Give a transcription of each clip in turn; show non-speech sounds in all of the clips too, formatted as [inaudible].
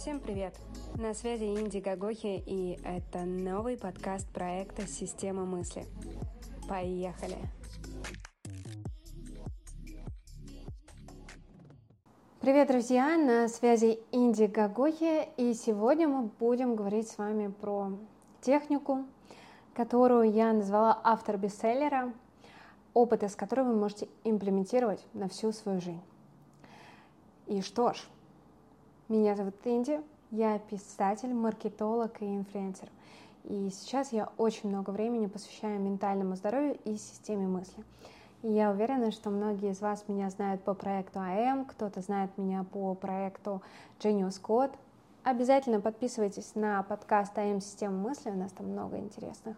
Всем привет! На связи Инди Гагохи, и это новый подкаст проекта «Система мысли». Поехали! Привет, друзья! На связи Инди Гагохи, и сегодня мы будем говорить с вами про технику, которую я назвала автор бестселлера, опыт из которого вы можете имплементировать на всю свою жизнь. И что ж, меня зовут Инди, я писатель, маркетолог и инфлюенсер. И сейчас я очень много времени посвящаю ментальному здоровью и системе мысли. И я уверена, что многие из вас меня знают по проекту АМ, кто-то знает меня по проекту Genius Code. Обязательно подписывайтесь на подкаст АМ Система мысли, у нас там много интересных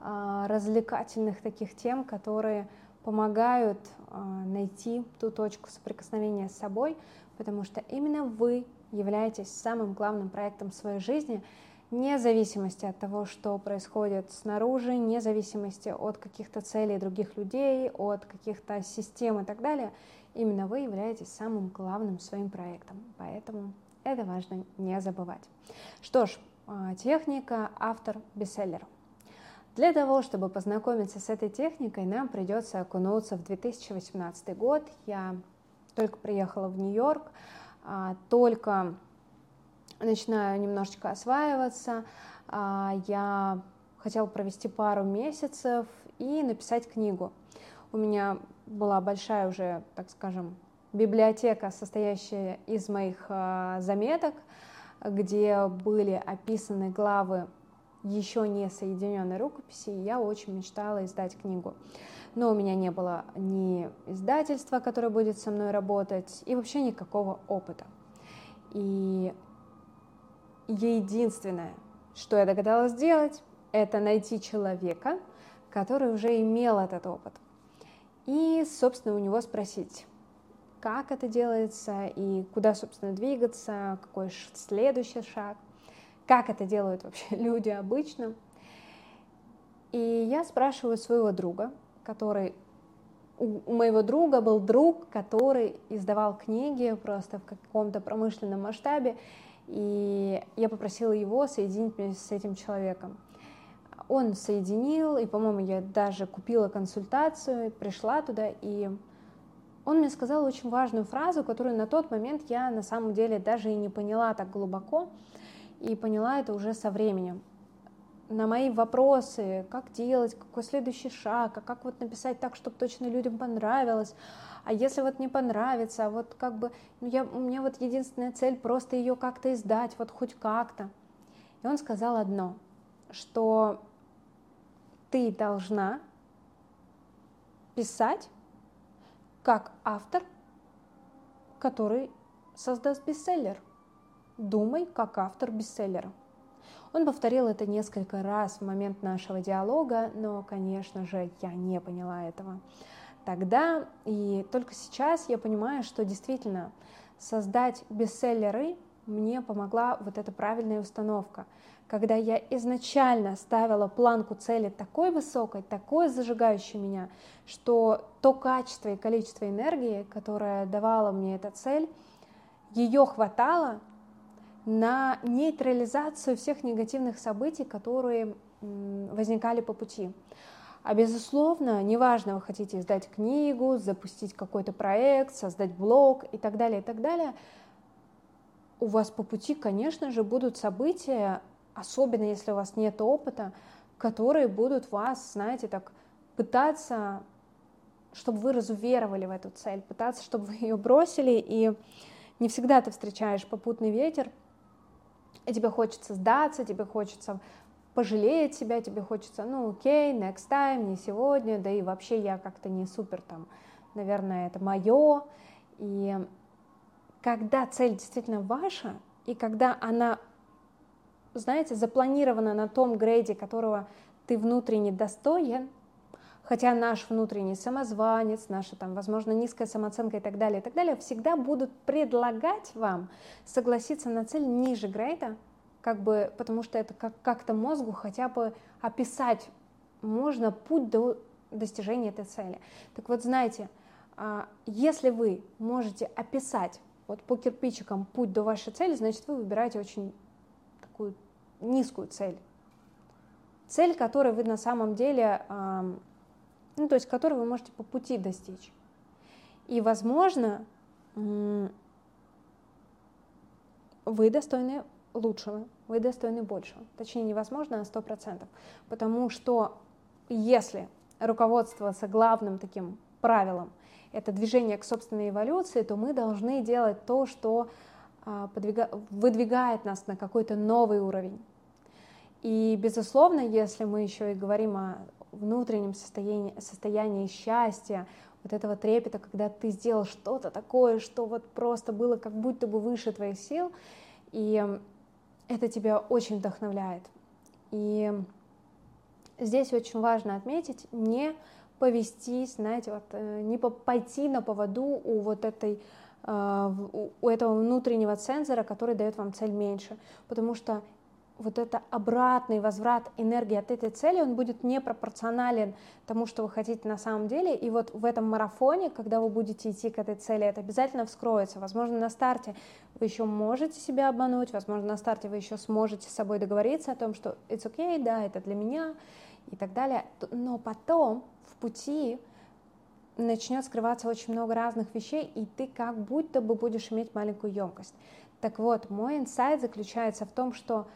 а, развлекательных таких тем, которые помогают а, найти ту точку соприкосновения с собой, потому что именно вы являетесь самым главным проектом своей жизни, вне зависимости от того, что происходит снаружи, вне зависимости от каких-то целей других людей, от каких-то систем и так далее, именно вы являетесь самым главным своим проектом. Поэтому это важно не забывать. Что ж, а, техника, автор, бестселлер. Для того, чтобы познакомиться с этой техникой, нам придется окунуться в 2018 год. Я только приехала в Нью-Йорк, только начинаю немножечко осваиваться. А, я хотела провести пару месяцев и написать книгу. У меня была большая уже, так скажем, библиотека, состоящая из моих а, заметок, где были описаны главы еще не соединенной рукописи, и я очень мечтала издать книгу но у меня не было ни издательства, которое будет со мной работать, и вообще никакого опыта. И единственное, что я догадалась сделать, это найти человека, который уже имел этот опыт. И, собственно, у него спросить, как это делается и куда, собственно, двигаться, какой следующий шаг, как это делают вообще [laughs] люди обычно. И я спрашиваю своего друга, который у моего друга был друг, который издавал книги просто в каком-то промышленном масштабе, и я попросила его соединить меня с этим человеком. Он соединил, и, по-моему, я даже купила консультацию, пришла туда, и он мне сказал очень важную фразу, которую на тот момент я на самом деле даже и не поняла так глубоко, и поняла это уже со временем на мои вопросы, как делать, какой следующий шаг, а как вот написать так, чтобы точно людям понравилось, а если вот не понравится, вот как бы, ну я, у меня вот единственная цель просто ее как-то издать, вот хоть как-то. И он сказал одно, что ты должна писать как автор, который создаст бестселлер. Думай как автор бестселлера. Он повторил это несколько раз в момент нашего диалога, но, конечно же, я не поняла этого тогда. И только сейчас я понимаю, что действительно создать бестселлеры мне помогла вот эта правильная установка. Когда я изначально ставила планку цели такой высокой, такой зажигающей меня, что то качество и количество энергии, которое давала мне эта цель, ее хватало, на нейтрализацию всех негативных событий, которые возникали по пути. А безусловно, неважно, вы хотите издать книгу, запустить какой-то проект, создать блог и так далее, и так далее, у вас по пути, конечно же, будут события, особенно если у вас нет опыта, которые будут вас, знаете, так пытаться, чтобы вы разуверовали в эту цель, пытаться, чтобы вы ее бросили, и не всегда ты встречаешь попутный ветер – тебе хочется сдаться, тебе хочется пожалеть себя, тебе хочется, ну, окей, next time, не сегодня, да и вообще я как-то не супер там, наверное, это мое. И когда цель действительно ваша, и когда она, знаете, запланирована на том грейде, которого ты внутренне достоин, Хотя наш внутренний самозванец, наша там, возможно, низкая самооценка и так далее, и так далее, всегда будут предлагать вам согласиться на цель ниже грейда, как бы, потому что это как- как-то мозгу хотя бы описать можно путь до достижения этой цели. Так вот, знаете, а, если вы можете описать вот по кирпичикам путь до вашей цели, значит, вы выбираете очень такую низкую цель. Цель, которой вы на самом деле, ну, то есть, которую вы можете по пути достичь. И, возможно, вы достойны лучшего, вы достойны большего. Точнее, невозможно на 100%. Потому что если руководствоваться главным таким правилом, это движение к собственной эволюции, то мы должны делать то, что а, подвига... выдвигает нас на какой-то новый уровень. И, безусловно, если мы еще и говорим о внутреннем состоянии, состоянии счастья, вот этого трепета, когда ты сделал что-то такое, что вот просто было как будто бы выше твоих сил, и это тебя очень вдохновляет. И здесь очень важно отметить, не повестись, знаете, вот, э, не пойти на поводу у вот этой э, у этого внутреннего цензора, который дает вам цель меньше, потому что вот это обратный возврат энергии от этой цели, он будет непропорционален тому, что вы хотите на самом деле. И вот в этом марафоне, когда вы будете идти к этой цели, это обязательно вскроется. Возможно, на старте вы еще можете себя обмануть, возможно, на старте вы еще сможете с собой договориться о том, что it's okay, да, это для меня и так далее. Но потом в пути начнет скрываться очень много разных вещей, и ты как будто бы будешь иметь маленькую емкость. Так вот, мой инсайт заключается в том, что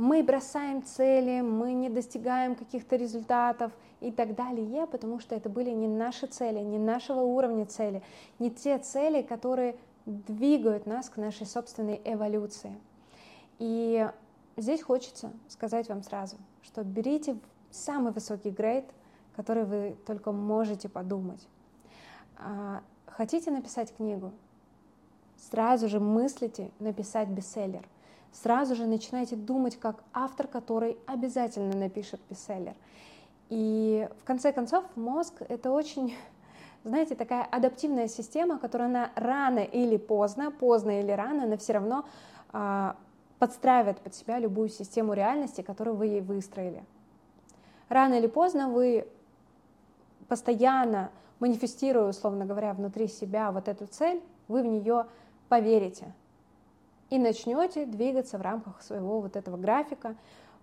мы бросаем цели, мы не достигаем каких-то результатов и так далее, потому что это были не наши цели, не нашего уровня цели, не те цели, которые двигают нас к нашей собственной эволюции. И здесь хочется сказать вам сразу, что берите самый высокий грейд, который вы только можете подумать. А, хотите написать книгу? Сразу же мыслите написать бестселлер – сразу же начинаете думать как автор, который обязательно напишет бестселлер. И в конце концов мозг — это очень, [laughs] знаете, такая адаптивная система, которая она рано или поздно, поздно или рано, она все равно а, подстраивает под себя любую систему реальности, которую вы ей выстроили. Рано или поздно вы постоянно манифестируя, условно говоря, внутри себя вот эту цель, вы в нее поверите и начнете двигаться в рамках своего вот этого графика.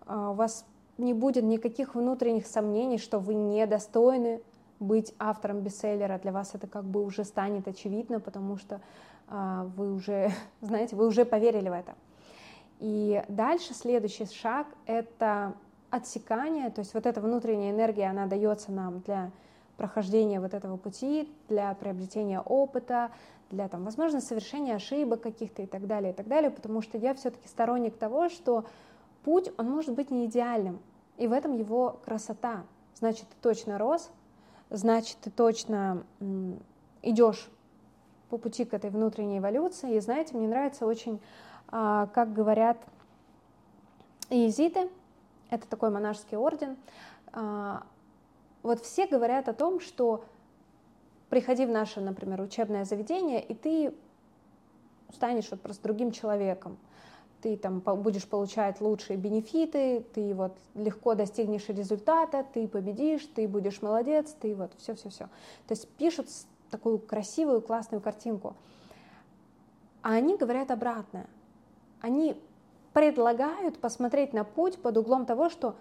А, у вас не будет никаких внутренних сомнений, что вы недостойны быть автором бестселлера. Для вас это как бы уже станет очевидно, потому что а, вы уже, [laughs] знаете, вы уже поверили в это. И дальше следующий шаг — это отсекание, то есть вот эта внутренняя энергия, она дается нам для прохождения вот этого пути, для приобретения опыта, для, там, возможно, совершения ошибок каких-то и так далее, и так далее, потому что я все-таки сторонник того, что путь, он может быть не идеальным, и в этом его красота. Значит, ты точно рос, значит, ты точно идешь по пути к этой внутренней эволюции. И знаете, мне нравится очень, а, как говорят иезиты, это такой монашеский орден, а, вот все говорят о том, что приходи в наше, например, учебное заведение, и ты станешь вот просто другим человеком. Ты там будешь получать лучшие бенефиты, ты вот легко достигнешь результата, ты победишь, ты будешь молодец, ты вот все-все-все. То есть пишут такую красивую, классную картинку. А они говорят обратное. Они предлагают посмотреть на путь под углом того, что,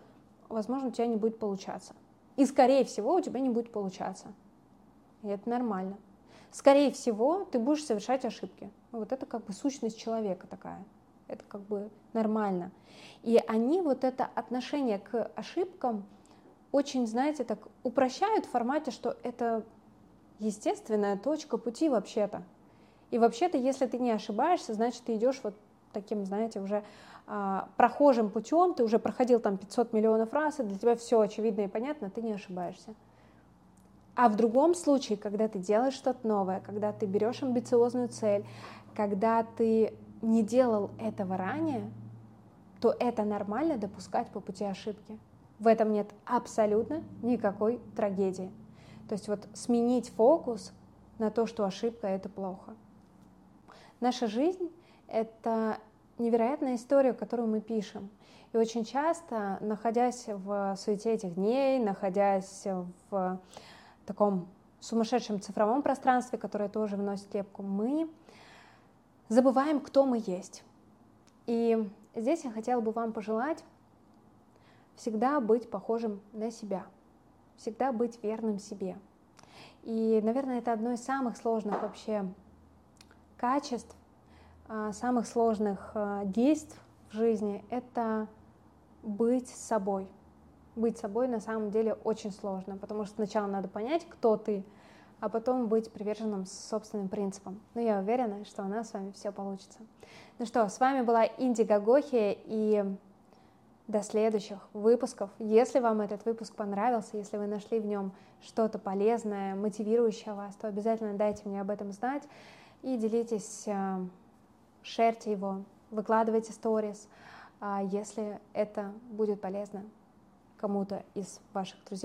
возможно, у тебя не будет получаться. И, скорее всего, у тебя не будет получаться. И это нормально. Скорее всего, ты будешь совершать ошибки. Вот это как бы сущность человека такая. Это как бы нормально. И они вот это отношение к ошибкам очень, знаете, так упрощают в формате, что это естественная точка пути вообще-то. И вообще-то, если ты не ошибаешься, значит, ты идешь вот таким, знаете, уже а, прохожим путем, ты уже проходил там 500 миллионов раз, и для тебя все очевидно и понятно, ты не ошибаешься. А в другом случае, когда ты делаешь что-то новое, когда ты берешь амбициозную цель, когда ты не делал этого ранее, то это нормально допускать по пути ошибки. В этом нет абсолютно никакой трагедии. То есть вот сменить фокус на то, что ошибка — это плохо. Наша жизнь — это невероятная история, которую мы пишем. И очень часто, находясь в суете этих дней, находясь в таком сумасшедшем цифровом пространстве, которое тоже вносит лепку, мы забываем, кто мы есть. И здесь я хотела бы вам пожелать всегда быть похожим на себя, всегда быть верным себе. И, наверное, это одно из самых сложных вообще качеств, а, самых сложных а, действий в жизни — это быть собой. Быть собой на самом деле очень сложно, потому что сначала надо понять, кто ты, а потом быть приверженным собственным принципам. Но я уверена, что у нас с вами все получится. Ну что, с вами была Инди Гагохи, и до следующих выпусков. Если вам этот выпуск понравился, если вы нашли в нем что-то полезное, мотивирующее вас, то обязательно дайте мне об этом знать и делитесь, э, шерьте его, выкладывайте сторис, а, если это будет полезно кому-то из ваших друзей.